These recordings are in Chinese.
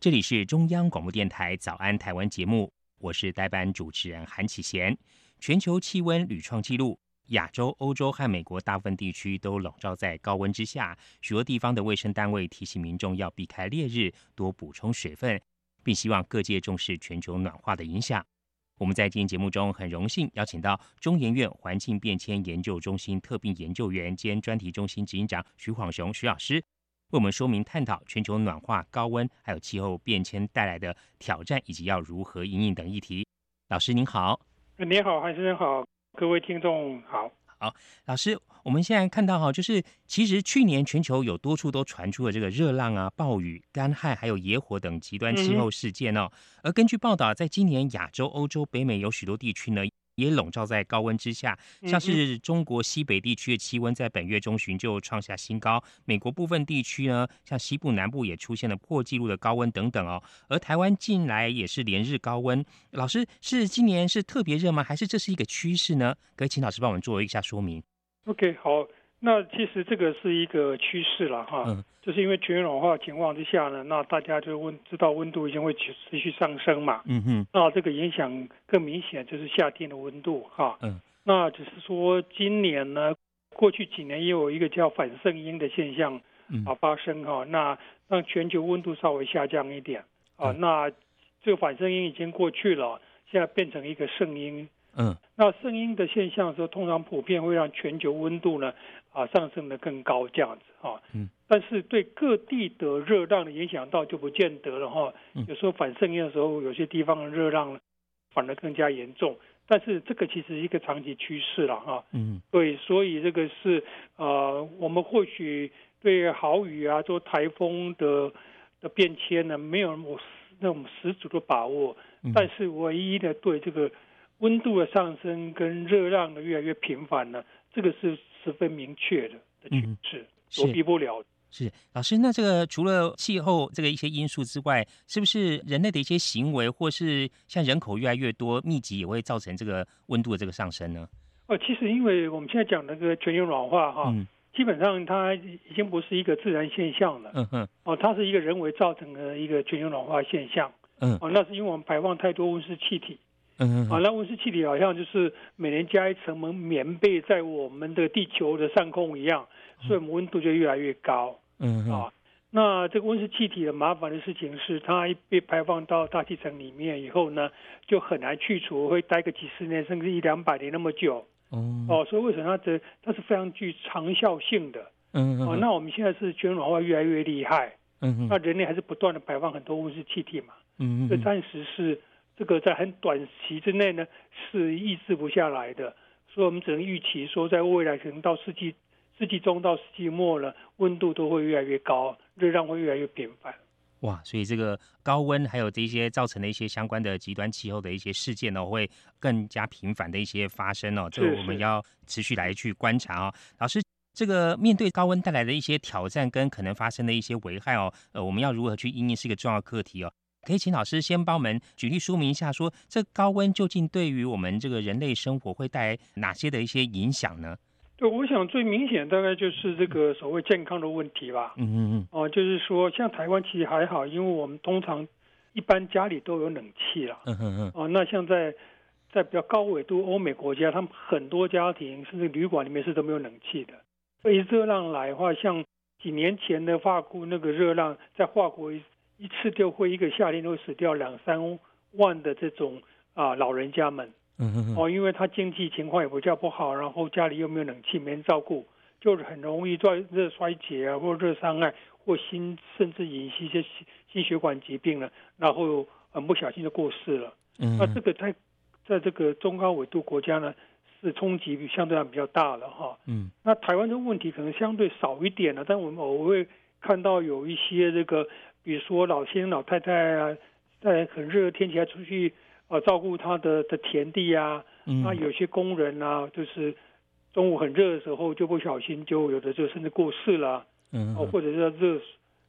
这里是中央广播电台《早安台湾》节目，我是代班主持人韩启贤。全球气温屡创纪录，亚洲、欧洲和美国大部分地区都笼罩在高温之下，许多地方的卫生单位提醒民众要避开烈日，多补充水分。并希望各界重视全球暖化的影响。我们在今天节目中很荣幸邀请到中研院环境变迁研究中心特聘研究员兼专题中心执行长徐晃雄徐老师，为我们说明探讨全球暖化、高温还有气候变迁带来的挑战，以及要如何应应等议题。老师您好，你好，韩先生好，各位听众好。好，老师，我们现在看到哈，就是其实去年全球有多处都传出了这个热浪啊、暴雨、干旱，还有野火等极端气候事件哦。嗯、而根据报道，在今年亚洲、欧洲、北美有许多地区呢。也笼罩在高温之下，像是中国西北地区的气温在本月中旬就创下新高，美国部分地区呢，像西部、南部也出现了破纪录的高温等等哦。而台湾近来也是连日高温，老师是今年是特别热吗？还是这是一个趋势呢？可以请老师帮我们做一下说明。OK，好。那其实这个是一个趋势了哈，嗯、就是因为全球暖化情况之下呢，那大家就温知道温度已经会持持续上升嘛，嗯哼，那这个影响更明显就是夏天的温度哈，嗯，那只是说今年呢，过去几年也有一个叫反圣婴的现象啊发生哈，嗯、那让全球温度稍微下降一点啊，嗯、那这个反圣婴已经过去了，现在变成一个圣婴。嗯，那圣婴的现象的时候，通常普遍会让全球温度呢啊上升的更高这样子啊。嗯，但是对各地的热浪的影响到就不见得了哈。有时候反圣婴的时候，有些地方的热浪反而更加严重。但是这个其实是一个长期趋势了哈。嗯，对，所以这个是呃，我们或许对豪雨啊、做台风的的变迁呢，没有那种十足的把握。但是唯一的对这个。温度的上升跟热浪的越来越频繁呢，这个是十分明确的的趋势，躲避不了。是老师，那这个除了气候这个一些因素之外，是不是人类的一些行为，或是像人口越来越多密集，也会造成这个温度的这个上升呢？哦，其实因为我们现在讲那个全球暖化哈，嗯、基本上它已经不是一个自然现象了。嗯哼，哦，它是一个人为造成的一个全球暖化现象。嗯，哦，那是因为我们排放太多温室气体。嗯，啊，那温室气体好像就是每年加一层棉棉被在我们的地球的上空一样，所以我们温度就越来越高。嗯，啊，那这个温室气体的麻烦的事情是，它一被排放到大气层里面以后呢，就很难去除，会待个几十年甚至一两百年那么久。嗯，哦，所以为什么它这它是非常具长效性的？嗯，哦，那我们现在是全球暖化越来越厉害。嗯，那人类还是不断的排放很多温室气体嘛。嗯，这暂时是。这个在很短期之内呢，是抑制不下来的，所以我们只能预期说，在未来可能到世纪世纪中到世纪末了，温度都会越来越高，热浪会越来越频繁。哇，所以这个高温还有这些造成的一些相关的极端气候的一些事件呢，会更加频繁的一些发生哦。这个我们要持续来去观察哦。老师，这个面对高温带来的一些挑战跟可能发生的一些危害哦，呃，我们要如何去应应是一个重要课题哦。可以请老师先帮我们举例说明一下，说这高温究竟对于我们这个人类生活会带来哪些的一些影响呢？对，我想最明显大概就是这个所谓健康的问题吧。嗯嗯嗯。哦，就是说像台湾其实还好，因为我们通常一般家里都有冷气了。嗯嗯嗯。哦，那像在在比较高纬度欧美国家，他们很多家庭甚至旅馆里面是都没有冷气的。所以热浪来的话，像几年前的法国那个热浪，在法国。一次就会一个夏天都会死掉两三万的这种啊老人家们，嗯嗯哦，因为他经济情况也比较不好，然后家里又没有冷气，没人照顾，就是很容易在热衰竭啊，或热伤害，或心甚至引起一些心心血管疾病了，然后很不小心就过世了。嗯，那这个在在这个中高纬度国家呢，是冲击比相对上比较大了哈。嗯，那台湾的问题可能相对少一点了，但我们偶尔会看到有一些这个，比如说老先生老太太啊，在很热的天气还出去呃照顾他的的田地啊，嗯，那有些工人啊，就是中午很热的时候就不小心就有的就甚至过世了，嗯，或者是热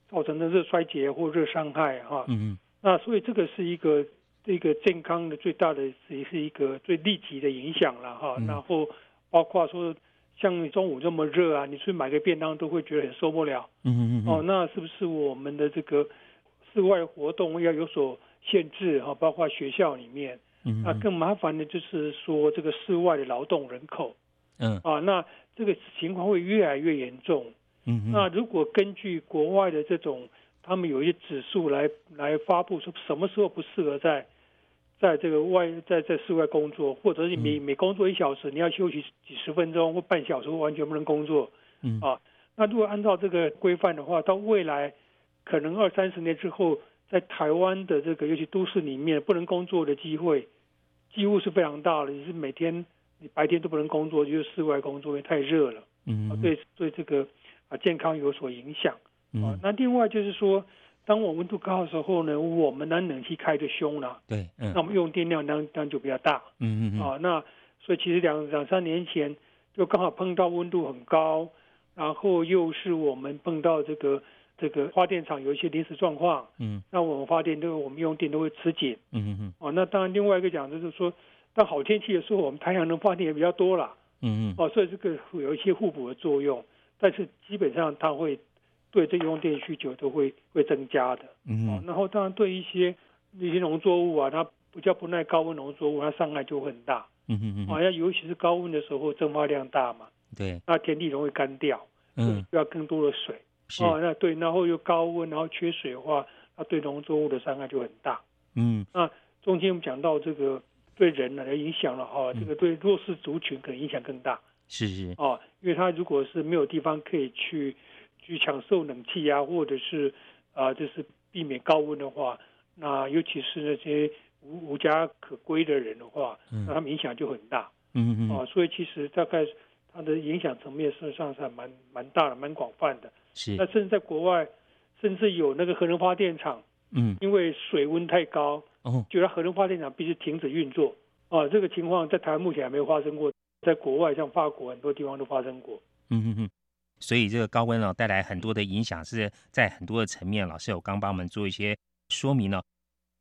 造成的热衰竭或热伤害哈，嗯，那所以这个是一个。这个健康的最大的也是一个最立即的影响了哈，嗯、然后包括说像中午这么热啊，你去买个便当都会觉得很受不了。嗯嗯嗯。哦，那是不是我们的这个室外活动要有所限制哈？包括学校里面。嗯。那更麻烦的就是说这个室外的劳动人口。嗯。啊，那这个情况会越来越严重。嗯。那如果根据国外的这种。他们有一些指数来来发布，说什么时候不适合在在这个外在在室外工作，或者是每每工作一小时，你要休息几十分钟或半小时，完全不能工作。嗯啊，那如果按照这个规范的话，到未来可能二三十年之后，在台湾的这个尤其都市里面，不能工作的机会几乎是非常大的。你是每天你白天都不能工作，就是室外工作，因为太热了。嗯，啊，对对，这个啊健康有所影响。啊，那另外就是说，当我温度高的时候呢，我们的冷气开的凶了，对，嗯，那我们用电量当当就比较大，嗯嗯嗯，啊，那所以其实两两三年前就刚好碰到温度很高，然后又是我们碰到这个这个发电厂有一些临时状况，嗯，那我们发电都我们用电都会吃紧，嗯嗯嗯，啊，那当然另外一个讲就是说，当好天气的时候，我们太阳能发电也比较多了，嗯嗯，哦，所以这个有一些互补的作用，但是基本上它会。对这用电需求都会会增加的，嗯、哦，然后当然对一些一些农作物啊，它比较不耐高温农作物，它伤害就会很大，嗯嗯嗯，好、哦、像尤其是高温的时候蒸发量大嘛，对，那田地容易干掉，嗯，需要更多的水，是。哦，那对，然后又高温，然后缺水的话，它对农作物的伤害就很大，嗯，那中间我们讲到这个对人呢的影响了哈，这个对弱势族群可能影响更大，是是，哦，因为他如果是没有地方可以去。去享受冷气啊，或者是啊、呃，就是避免高温的话，那尤其是那些无无家可归的人的话，嗯、那他们影响就很大。嗯嗯啊，所以其实大概它的影响层面事实上是还蛮蛮大的，蛮广泛的。是。那甚至在国外，甚至有那个核能发电厂，嗯，因为水温太高，哦，就让核能发电厂必须停止运作。啊，这个情况在台湾目前还没有发生过，在国外像法国很多地方都发生过。嗯嗯嗯。所以这个高温呢，带来很多的影响，是在很多的层面。老师有刚帮我们做一些说明了。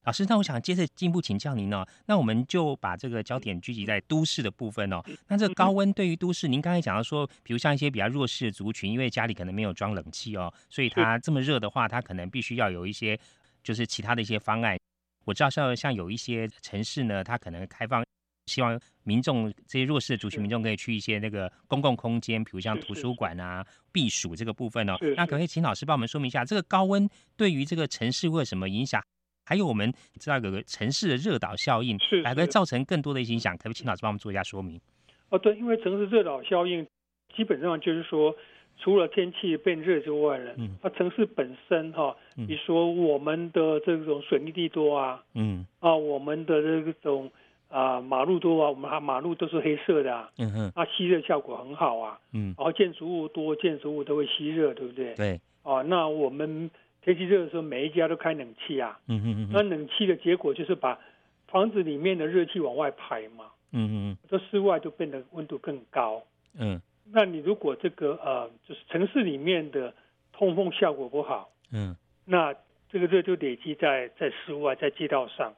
老师，那我想接着进一步请教您呢，那我们就把这个焦点聚集在都市的部分哦。那这高温对于都市，您刚才讲到说，比如像一些比较弱势的族群，因为家里可能没有装冷气哦，所以它这么热的话，它可能必须要有一些就是其他的一些方案。我知道像像有一些城市呢，它可能开放。希望民众这些弱势的族群民众可以去一些那个公共空间，比如像图书馆啊、避暑这个部分哦。那可不可以请老师帮我们说明一下，这个高温对于这个城市会有什么影响？还有我们知道有个城市的热岛效应，还会造成更多的影响，可不可以请老师帮我们做一下说明？哦，对，因为城市热岛效应基本上就是说，除了天气变热之外呢，嗯，那城市本身哈，比如说我们的这种水泥地多啊，嗯，啊，我们的这种。啊，马路多啊，我们马路都是黑色的啊，嗯哼，那吸热效果很好啊，嗯，然后建筑物多，建筑物都会吸热，对不对？对，啊，那我们天气热的时候，每一家都开冷气啊，嗯哼嗯哼，那冷气的结果就是把房子里面的热气往外排嘛，嗯嗯嗯，这室外就变得温度更高，嗯，那你如果这个呃，就是城市里面的通风效果不好，嗯，那这个热就累积在在室外，在街道上。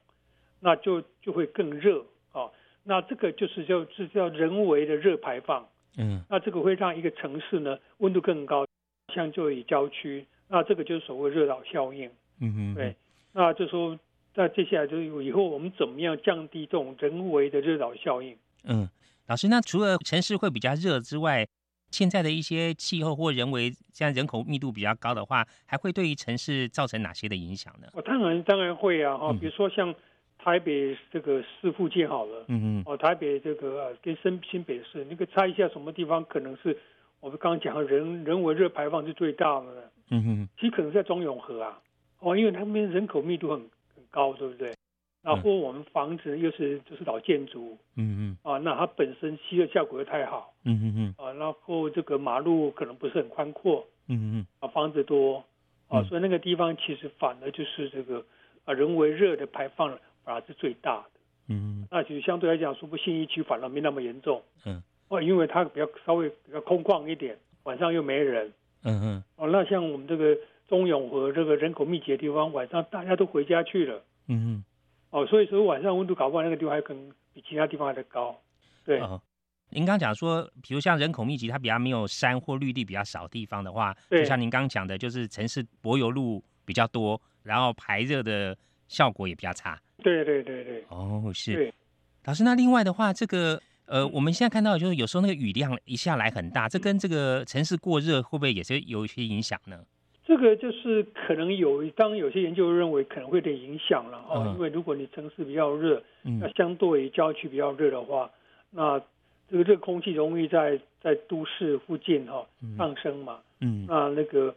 那就就会更热啊、哦，那这个就是叫是叫人为的热排放，嗯，那这个会让一个城市呢温度更高，相较于郊区，那这个就是所谓热岛效应，嗯哼，对，那就说那接下来就是以后我们怎么样降低这种人为的热岛效应？嗯，老师，那除了城市会比较热之外，现在的一些气候或人为像人口密度比较高的话，还会对于城市造成哪些的影响呢？哦，当然当然会啊，哈，比如说像。台北这个市附近好了，嗯嗯，哦，台北这个跟新新北市，你可以猜一下什么地方可能是我们刚刚讲的人人为热排放是最大的呢？嗯哼，其实可能在中永和啊，哦，因为他们人口密度很很高，对不对？然后我们房子又是就是老建筑，嗯嗯，啊，那它本身吸热效果又太好，嗯嗯嗯，啊，然后这个马路可能不是很宽阔，嗯嗯，啊，房子多，啊，所以那个地方其实反而就是这个啊人为热的排放反而是最大的，嗯，那其实相对来讲，说不信义区反而没那么严重，嗯，哦，因为它比较稍微比较空旷一点，晚上又没人，嗯嗯，哦，那像我们这个中永和这个人口密集的地方，晚上大家都回家去了，嗯嗯。哦，所以说晚上温度搞不好那个地方还可能比其他地方还得高，对。哦、您刚讲说，比如像人口密集，它比较没有山或绿地比较少地方的话，对。就像您刚讲的，就是城市柏油路比较多，然后排热的效果也比较差。对对对对。哦，是。对老师，那另外的话，这个呃，我们现在看到就是有时候那个雨量一下来很大，这跟这个城市过热会不会也是有一些影响呢？这个就是可能有，当有些研究认为可能会有点影响了哦，嗯、因为如果你城市比较热，嗯、那相对于郊区比较热的话，那这个热空气容易在在都市附近哈、哦、上升嘛，嗯，那那个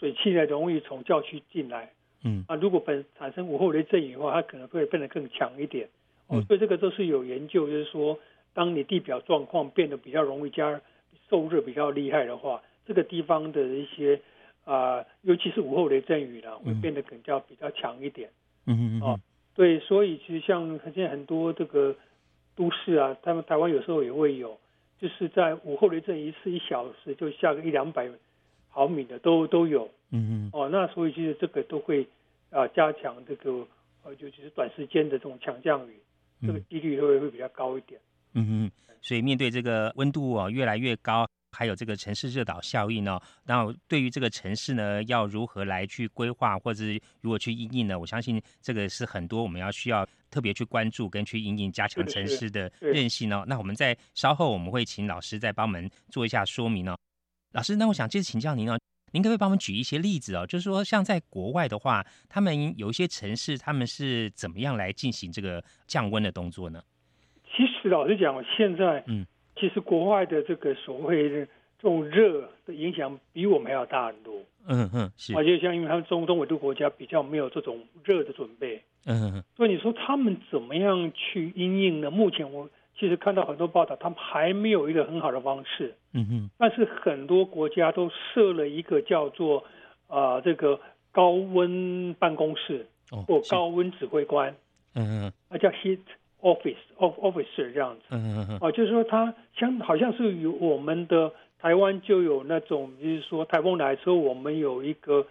水汽呢容易从郊区进来，嗯，啊，如果本产生午后雷阵雨的话，它可能会变得更强一点，哦，所以这个都是有研究，就是说，当你地表状况变得比较容易加受热比较厉害的话，这个地方的一些。啊、呃，尤其是午后雷阵雨呢，会变得更加比较强一点。嗯嗯哦，对，所以其实像现在很多这个都市啊，他们台湾有时候也会有，就是在午后雷阵雨一次一小时就下个一两百毫米的都都有。嗯嗯哦，那所以其实这个都会啊、呃、加强这个呃，尤其是短时间的这种强降雨，这个几率会会比较高一点。嗯嗯，所以面对这个温度啊、哦、越来越高。还有这个城市热岛效应呢，那对于这个城市呢，要如何来去规划，或者是如何去应应呢？我相信这个是很多我们要需要特别去关注跟去应应，加强城市的韧性呢。那我们在稍后我们会请老师再帮我们做一下说明哦。老师，那我想接着请教您呢，您可不可以帮我们举一些例子哦？就是说，像在国外的话，他们有一些城市，他们是怎么样来进行这个降温的动作呢？其实老实讲，现在嗯。其实国外的这个所谓的这种热的影响比我们还要大很多。嗯嗯，是。而且像因为他们中东纬度国家比较没有这种热的准备。嗯哼。所以你说他们怎么样去因应呢？目前我其实看到很多报道，他们还没有一个很好的方式。嗯哼。但是很多国家都设了一个叫做啊、呃、这个高温办公室或高温指挥官。嗯嗯。啊叫 heat。Office of officer 这样子，嗯嗯嗯，哦，就是说它像好像是有我们的台湾就有那种，就是说台风来之后，我们有一个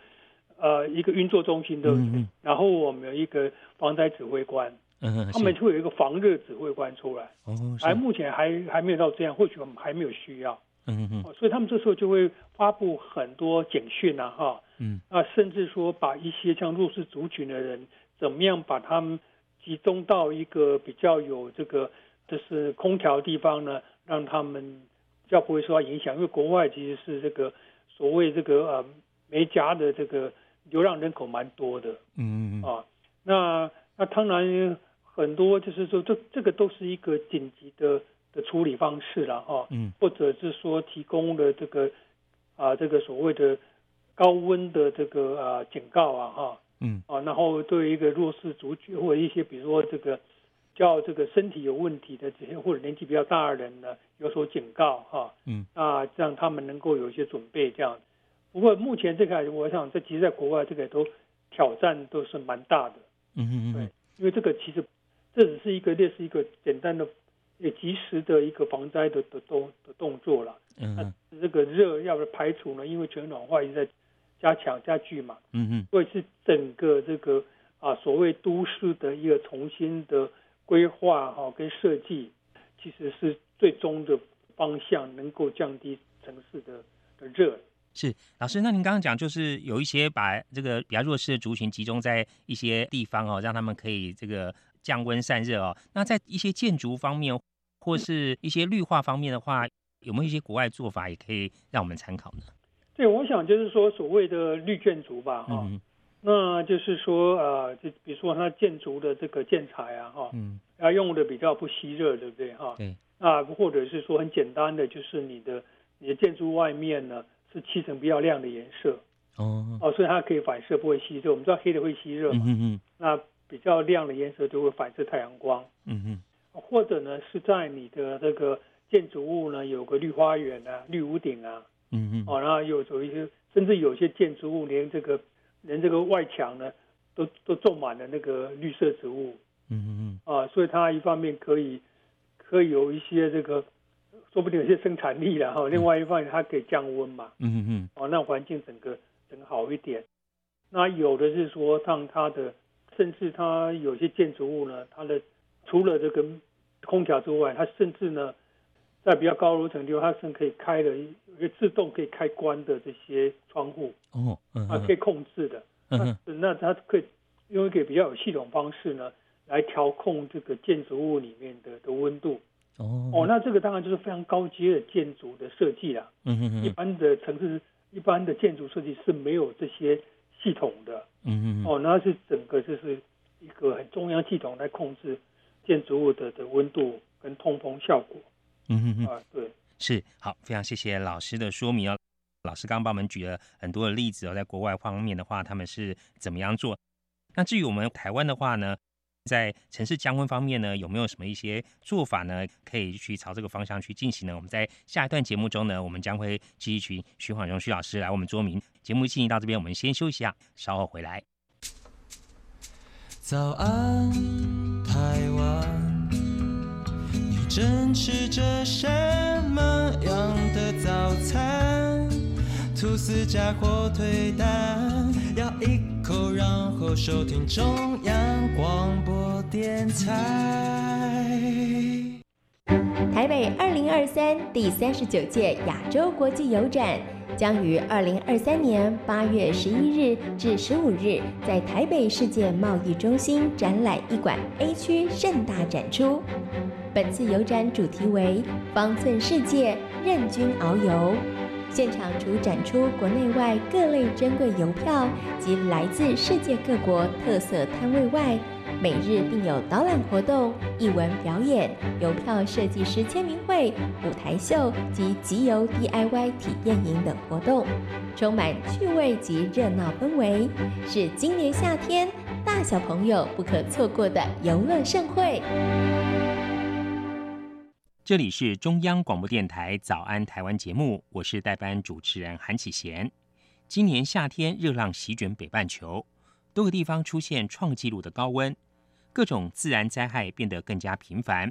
呃一个运作中心的，嗯嗯，然后我们有一个防灾指挥官，嗯嗯，他们会有一个防热指挥官出来，哦，还目前还还没有到这样，或许我们还没有需要，嗯嗯，所以他们这时候就会发布很多警讯啊，哈，嗯，啊，甚至说把一些像弱势族群的人，怎么样把他们。集中到一个比较有这个就是空调的地方呢，让他们比较不会受到影响。因为国外其实是这个所谓这个呃没家的这个流浪人口蛮多的，嗯嗯。啊，那那当然很多就是说这这个都是一个紧急的的处理方式了哈，嗯，或者是说提供了这个啊这个所谓的高温的这个啊警告啊哈。嗯。啊，然后对于一个弱势族群或者一些比如说这个叫这个身体有问题的这些或者年纪比较大的人呢，有所警告哈，嗯。啊，让他们能够有一些准备这样。不过目前这个我想这其实在国外这个都挑战都是蛮大的，嗯嗯嗯，对，因为这个其实这只是一个类似一个简单的也及时的一个防灾的的动的动作了，嗯，那这个热要不排除呢？因为全球暖化一直在。加强加剧嘛，嗯嗯，所以是整个这个啊所谓都市的一个重新的规划哈跟设计，其实是最终的方向，能够降低城市的的热。是老师，那您刚刚讲就是有一些把这个比较弱势的族群集中在一些地方哦，让他们可以这个降温散热哦。那在一些建筑方面或是一些绿化方面的话，有没有一些国外做法也可以让我们参考呢？对，我想就是说所谓的绿建筑吧，哈、嗯，那就是说呃，就比如说它建筑的这个建材啊，哈，嗯，要用的比较不吸热，对不对，哈？对。啊，或者是说很简单的，就是你的你的建筑外面呢是漆成比较亮的颜色，哦，哦，所以它可以反射不会吸热。我们知道黑的会吸热嘛，嗯嗯，那比较亮的颜色就会反射太阳光。嗯嗯。或者呢是在你的这个建筑物呢有个绿花园啊、绿屋顶啊。嗯嗯。哦，然后有有一些，甚至有些建筑物连这个连这个外墙呢都都种满了那个绿色植物。嗯嗯嗯。啊，所以它一方面可以可以有一些这个。说不定有些生产力了哈，另外一方面它可以降温嘛，嗯嗯嗯，哦，让环境整个整个好一点。那有的是说让它的，甚至它有些建筑物呢，它的除了这个空调之外，它甚至呢在比较高楼层地方，它是可以开的一个自动可以开关的这些窗户哦，啊，可以控制的，嗯，那它可以用一个比较有系统方式呢来调控这个建筑物里面的的温度。哦哦，那这个当然就是非常高阶的建筑的设计了。嗯哼哼，一般的城市、一般的建筑设计是没有这些系统的。嗯嗯。哦，那是整个就是一个很中央系统来控制建筑物的的温度跟通风效果。嗯哼哼。啊，对，是好，非常谢谢老师的说明哦。老师刚刚帮我们举了很多的例子哦，在国外方面的话，他们是怎么样做？那至于我们台湾的话呢？在城市降温方面呢，有没有什么一些做法呢？可以去朝这个方向去进行呢？我们在下一段节目中呢，我们将会继续请徐晃荣徐老师来我们说明。节目进行到这边，我们先休息一下，稍后回来。早安，台湾，你正吃着什么样的早餐？吐司加火腿蛋，要一口，然后收听中央广播电台。台北二零二三第三十九届亚洲国际邮展将于二零二三年八月十一日至十五日在台北世界贸易中心展览一馆 A 区盛大展出。本次邮展主题为“方寸世界，任君遨游”。现场除展出国内外各类珍贵邮票及来自世界各国特色摊位外，每日并有导览活动、艺文表演、邮票设计师签名会、舞台秀及集邮 DIY 体验营等活动，充满趣味及热闹氛围，是今年夏天大小朋友不可错过的游乐盛会。这里是中央广播电台早安台湾节目，我是代班主持人韩启贤。今年夏天热浪席卷北半球，多个地方出现创纪录的高温，各种自然灾害变得更加频繁。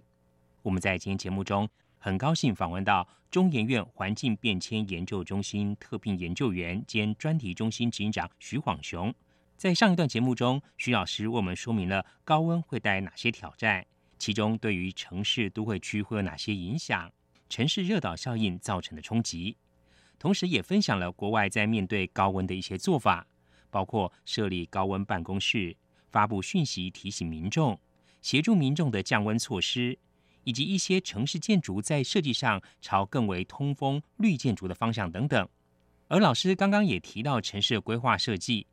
我们在今天节目中很高兴访问到中研院环境变迁研究中心特聘研究员兼专题中心执行长徐晃雄。在上一段节目中，徐老师为我们说明了高温会带来哪些挑战。其中，对于城市都会区会有哪些影响？城市热岛效应造成的冲击，同时也分享了国外在面对高温的一些做法，包括设立高温办公室、发布讯息提醒民众、协助民众的降温措施，以及一些城市建筑在设计上朝更为通风绿建筑的方向等等。而老师刚刚也提到城市规划设计，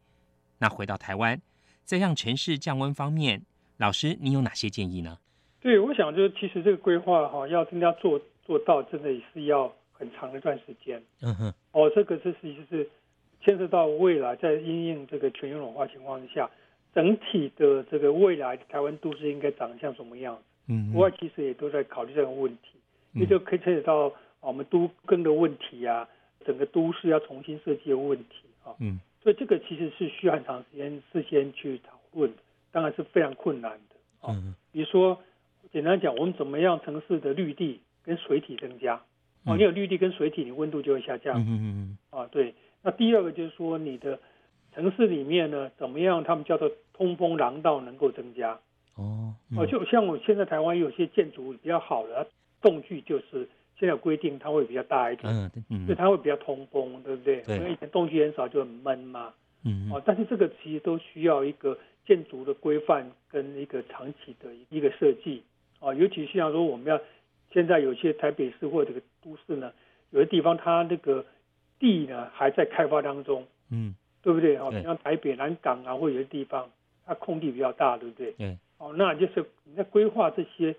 那回到台湾，在让城市降温方面，老师你有哪些建议呢？对，我想就是其实这个规划哈，要真的要做做到，真的也是要很长一段时间。嗯哼。哦，这个这是就是牵涉到未来在因应这个全球暖化情况之下，整体的这个未来台湾都市应该长像什么样子？嗯。国外其实也都在考虑这个问题，也就可以牵扯到我们都更的问题啊，整个都市要重新设计的问题啊。嗯。所以这个其实是需要很长时间事先去讨论，当然是非常困难的。嗯。比如说。简单讲，我们怎么样城市的绿地跟水体增加？哦，你有绿地跟水体，你温度就会下降。嗯嗯嗯。啊，对。那第二个就是说，你的城市里面呢，怎么样？他们叫做通风廊道能够增加。哦。哦，就像我现在台湾有些建筑比较好的，栋距就是现在有规定，它会比较大一点。嗯嗯。所以它会比较通风，对不对？对。因为以前栋距很少，就很闷嘛。嗯。哦，但是这个其实都需要一个建筑的规范跟一个长期的一个设计。啊，尤其像说我们要现在有些台北市或者这个都市呢，有些地方它那个地呢还在开发当中，嗯，对不对？哦，像台北南港啊，或有些地方它空地比较大，对不对？嗯。哦，那就是你在规划这些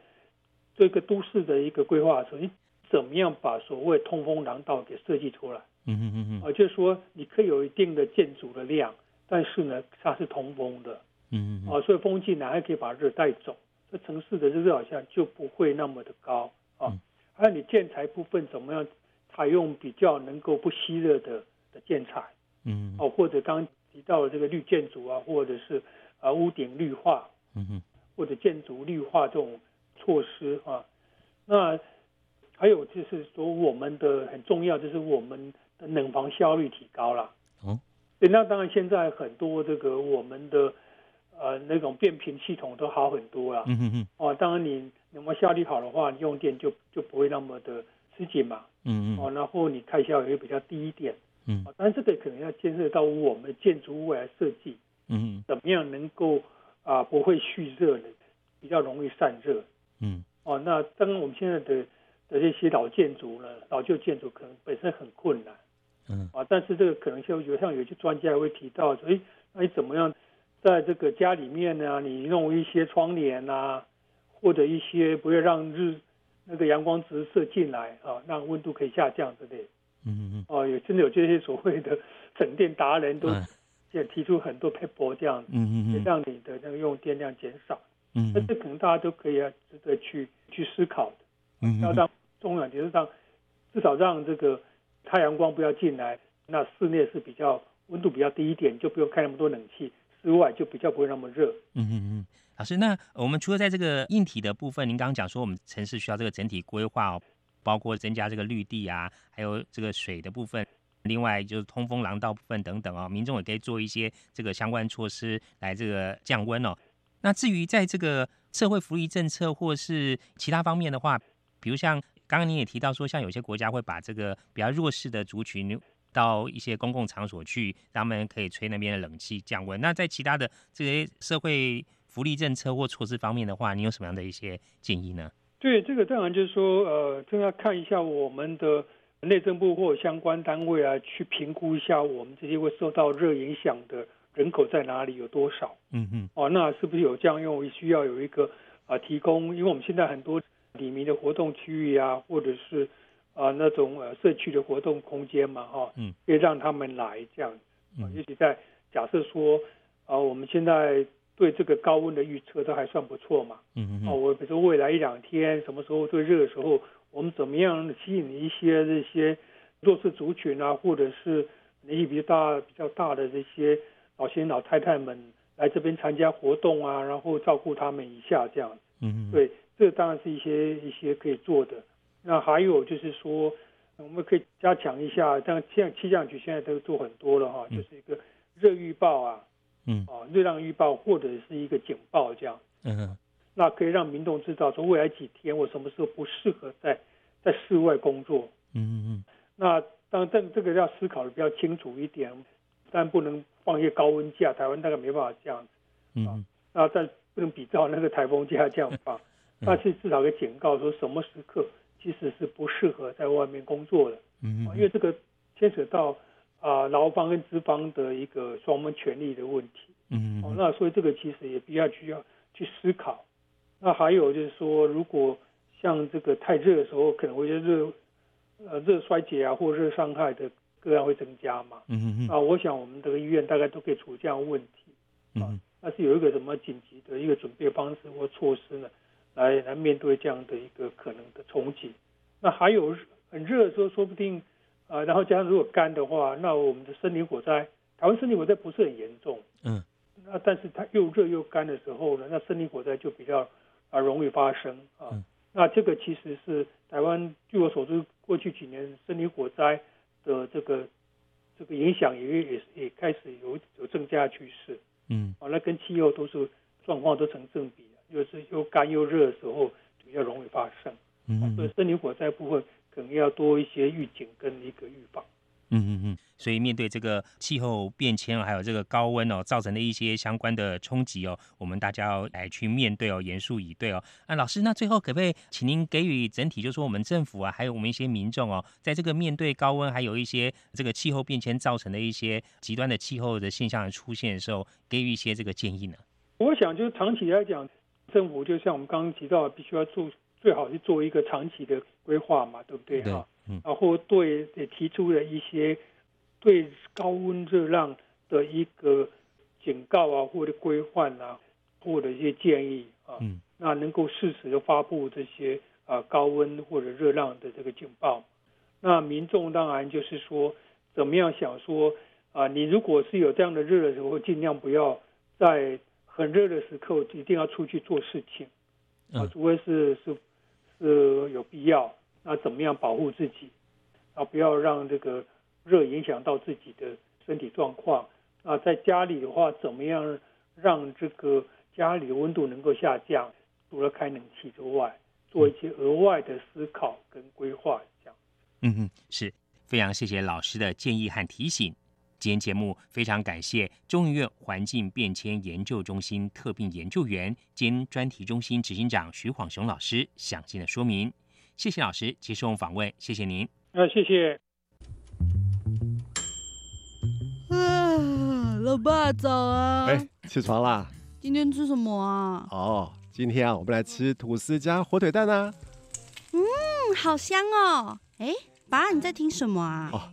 这个都市的一个规划的时候，你怎么样把所谓通风廊道给设计出来？嗯嗯嗯嗯。啊，就是说你可以有一定的建筑的量，但是呢，它是通风的。嗯啊，所以风进来还可以把热带走，这城市的热好像就不会那么的高啊。嗯、还有你建材部分怎么样采用比较能够不吸热的的建材？嗯，哦，或者刚刚提到的这个绿建筑啊，或者是啊屋顶绿化，嗯哼，或者建筑绿化这种措施啊，那还有就是说我们的很重要就是我们的冷房效率提高了，哦，那当然现在很多这个我们的呃那种变频系统都好很多了，嗯哼哼，哦，当然你冷房效率好的话，你用电就就不会那么的吃紧嘛，嗯嗯，哦，然后你开销也会比较低一点。嗯，但是这个可能要牵涉到我们建筑物未来设计，嗯，怎么样能够啊、呃、不会蓄热的，比较容易散热，嗯，哦，那当然我们现在的的这些老建筑呢，老旧建筑可能本身很困难，嗯，啊，但是这个可能像有像有些专家会提到所以，那你怎么样在这个家里面呢？你弄一些窗帘啊，或者一些不要让日那个阳光直射进来啊，让温度可以下降之类。嗯嗯嗯哦，有真的有这些所谓的 省电达人，都也提出很多 paper 这样子，嗯嗯嗯让你的那个用电量减少。嗯，那这可能大家都可以啊值得去去思考的。嗯，要让中央就是让至少让这个太阳光不要进来，那室内是比较温度比较低一点，就不用开那么多冷气，室外就比较不会那么热。嗯嗯嗯，老师，那我们除了在这个硬体的部分，您刚刚讲说我们城市需要这个整体规划哦。包括增加这个绿地啊，还有这个水的部分，另外就是通风廊道部分等等哦，民众也可以做一些这个相关措施来这个降温哦。那至于在这个社会福利政策或是其他方面的话，比如像刚刚您也提到说，像有些国家会把这个比较弱势的族群到一些公共场所去，让他们可以吹那边的冷气降温。那在其他的这些社会福利政策或措施方面的话，你有什么样的一些建议呢？对，这个当然就是说，呃，这要看一下我们的内政部或相关单位啊，去评估一下我们这些会受到热影响的人口在哪里，有多少。嗯嗯。哦，那是不是有这样用？需要有一个啊、呃，提供，因为我们现在很多里民的活动区域啊，或者是啊、呃、那种呃社区的活动空间嘛，哈、哦，嗯，可以让他们来这样子。啊，尤其在假设说啊、呃，我们现在。对这个高温的预测都还算不错嘛。嗯嗯。哦，我比如说未来一两天什么时候最热的时候，我们怎么样吸引一些这些弱势族群啊，或者是年纪比较大、比较大的这些老先生、老太太们来这边参加活动啊，然后照顾他们一下这样。嗯嗯。对，这当然是一些一些可以做的。那还有就是说，我们可以加强一下，像像气象局现在都做很多了哈，就是一个热预报啊。嗯，啊，热量预报或者是一个警报这样，嗯哼，那可以让民众知道说未来几天我什么时候不适合在在室外工作，嗯嗯嗯，那当然这这个要思考的比较清楚一点，但不能放一些高温假，台湾大概没办法这样子，嗯，那但不能比照那个台风假这样放，但是至少可以警告说什么时刻其实是不适合在外面工作的，嗯，因为这个牵扯到。啊，劳方跟资方的一个双方权利的问题，嗯，哦，那所以这个其实也比较需要去思考。那还有就是说，如果像这个太热的时候，可能会热，呃，热衰竭啊，或热伤害的个案会增加嘛，嗯嗯啊，我想我们这个医院大概都可以处理这样的问题，啊，那是有一个什么紧急的一个准备方式或措施呢，来来面对这样的一个可能的冲击。那还有很热的时候，说不定。啊，然后加上如果干的话，那我们的森林火灾，台湾森林火灾不是很严重，嗯，那但是它又热又干的时候呢，那森林火灾就比较啊容易发生啊。嗯、那这个其实是台湾据我所知，过去几年森林火灾的这个这个影响也也也开始有有增加趋势，嗯，啊，那跟气候都是状况都成正比的，又是又干又热的时候比较容易发生，嗯、啊，所以森林火灾部分。可能要多一些预警跟一个预防。嗯嗯嗯，所以面对这个气候变迁还有这个高温哦，造成的一些相关的冲击哦，我们大家要来去面对哦，严肃以对哦。那老师，那最后可不可以请您给予整体，就是说我们政府啊，还有我们一些民众哦，在这个面对高温还有一些这个气候变迁造成的一些极端的气候的现象的出现的时候，给予一些这个建议呢？我想，就是长期来讲，政府就像我们刚刚提到的，必须要做。最好是做一个长期的规划嘛，对不对哈？嗯。然后对提出了一些对高温热浪的一个警告啊，或者规范啊，或者一些建议啊，嗯，那能够适时的发布这些啊高温或者热浪的这个警报。那民众当然就是说，怎么样想说啊，你如果是有这样的热的时候，尽量不要在很热的时刻一定要出去做事情啊，除非是是是有必要。那怎么样保护自己啊？不要让这个热影响到自己的身体状况。啊，在家里的话，怎么样让这个家里的温度能够下降？除了开冷气之外，做一些额外的思考跟规划，这样。嗯哼，是非常谢谢老师的建议和提醒。今天节目非常感谢中研院环境变迁研究中心特聘研究员兼专题中心执行长徐晃雄老师详细的说明。谢谢老师接受访问，谢谢您。啊，谢谢。老爸早啊！哎，起床啦！今天吃什么啊？哦，今天啊，我们来吃吐司加火腿蛋啊。嗯，好香哦！哎，爸，你在听什么啊？哦，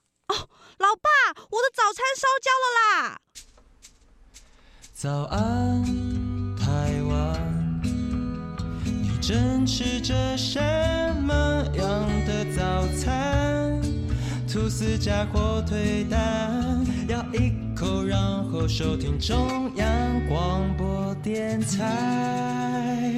哦，老爸，我的早餐烧焦了啦！早安，台湾，你正吃着什么样的早餐？吐司加火腿蛋，咬一口，然后收听中央广播电台。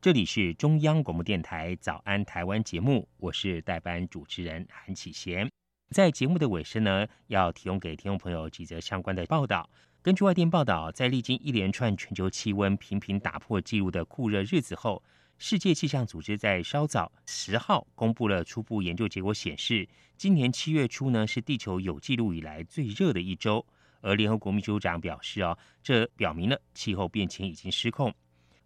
这里是中央广播电台早安台湾节目，我是代班主持人韩启贤。在节目的尾声呢，要提供给听众朋友几则相关的报道。根据外电报道，在历经一连串全球气温频频打破纪录的酷热日子后，世界气象组织在稍早十号公布了初步研究结果，显示今年七月初呢是地球有记录以来最热的一周。而联合国秘书长表示哦，这表明了气候变迁已经失控。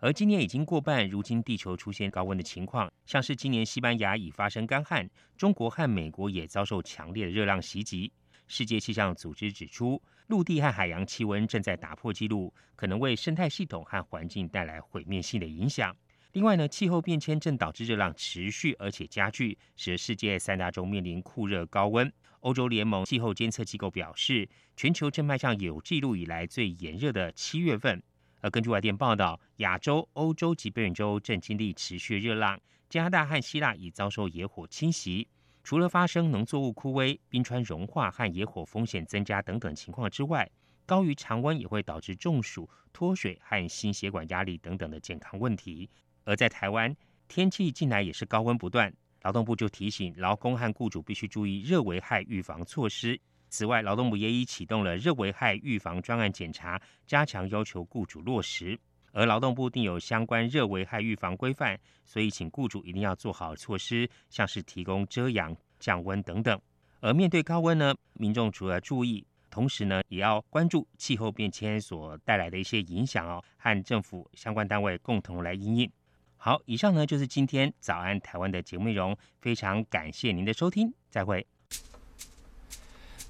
而今年已经过半，如今地球出现高温的情况，像是今年西班牙已发生干旱，中国和美国也遭受强烈的热浪袭击。世界气象组织指出，陆地和海洋气温正在打破纪录，可能为生态系统和环境带来毁灭性的影响。另外呢，气候变迁正导致热浪持续而且加剧，使世界三大洲面临酷热高温。欧洲联盟气候监测机构表示，全球正迈向有记录以来最炎热的七月份。而根据外电报道，亚洲、欧洲及北美洲正经历持续热浪，加拿大和希腊已遭受野火侵袭。除了发生农作物枯萎、冰川融化和野火风险增加等等情况之外，高于常温也会导致中暑、脱水和心血管压力等等的健康问题。而在台湾，天气近来也是高温不断，劳动部就提醒劳工和雇主必须注意热危害预防措施。此外，劳动部也已启动了热危害预防专案检查，加强要求雇主落实。而劳动部定有相关热危害预防规范，所以请雇主一定要做好措施，像是提供遮阳、降温等等。而面对高温呢，民众除了注意，同时呢，也要关注气候变迁所带来的一些影响哦，和政府相关单位共同来应应。好，以上呢就是今天早安台湾的节目内容，非常感谢您的收听，再会。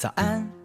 早安。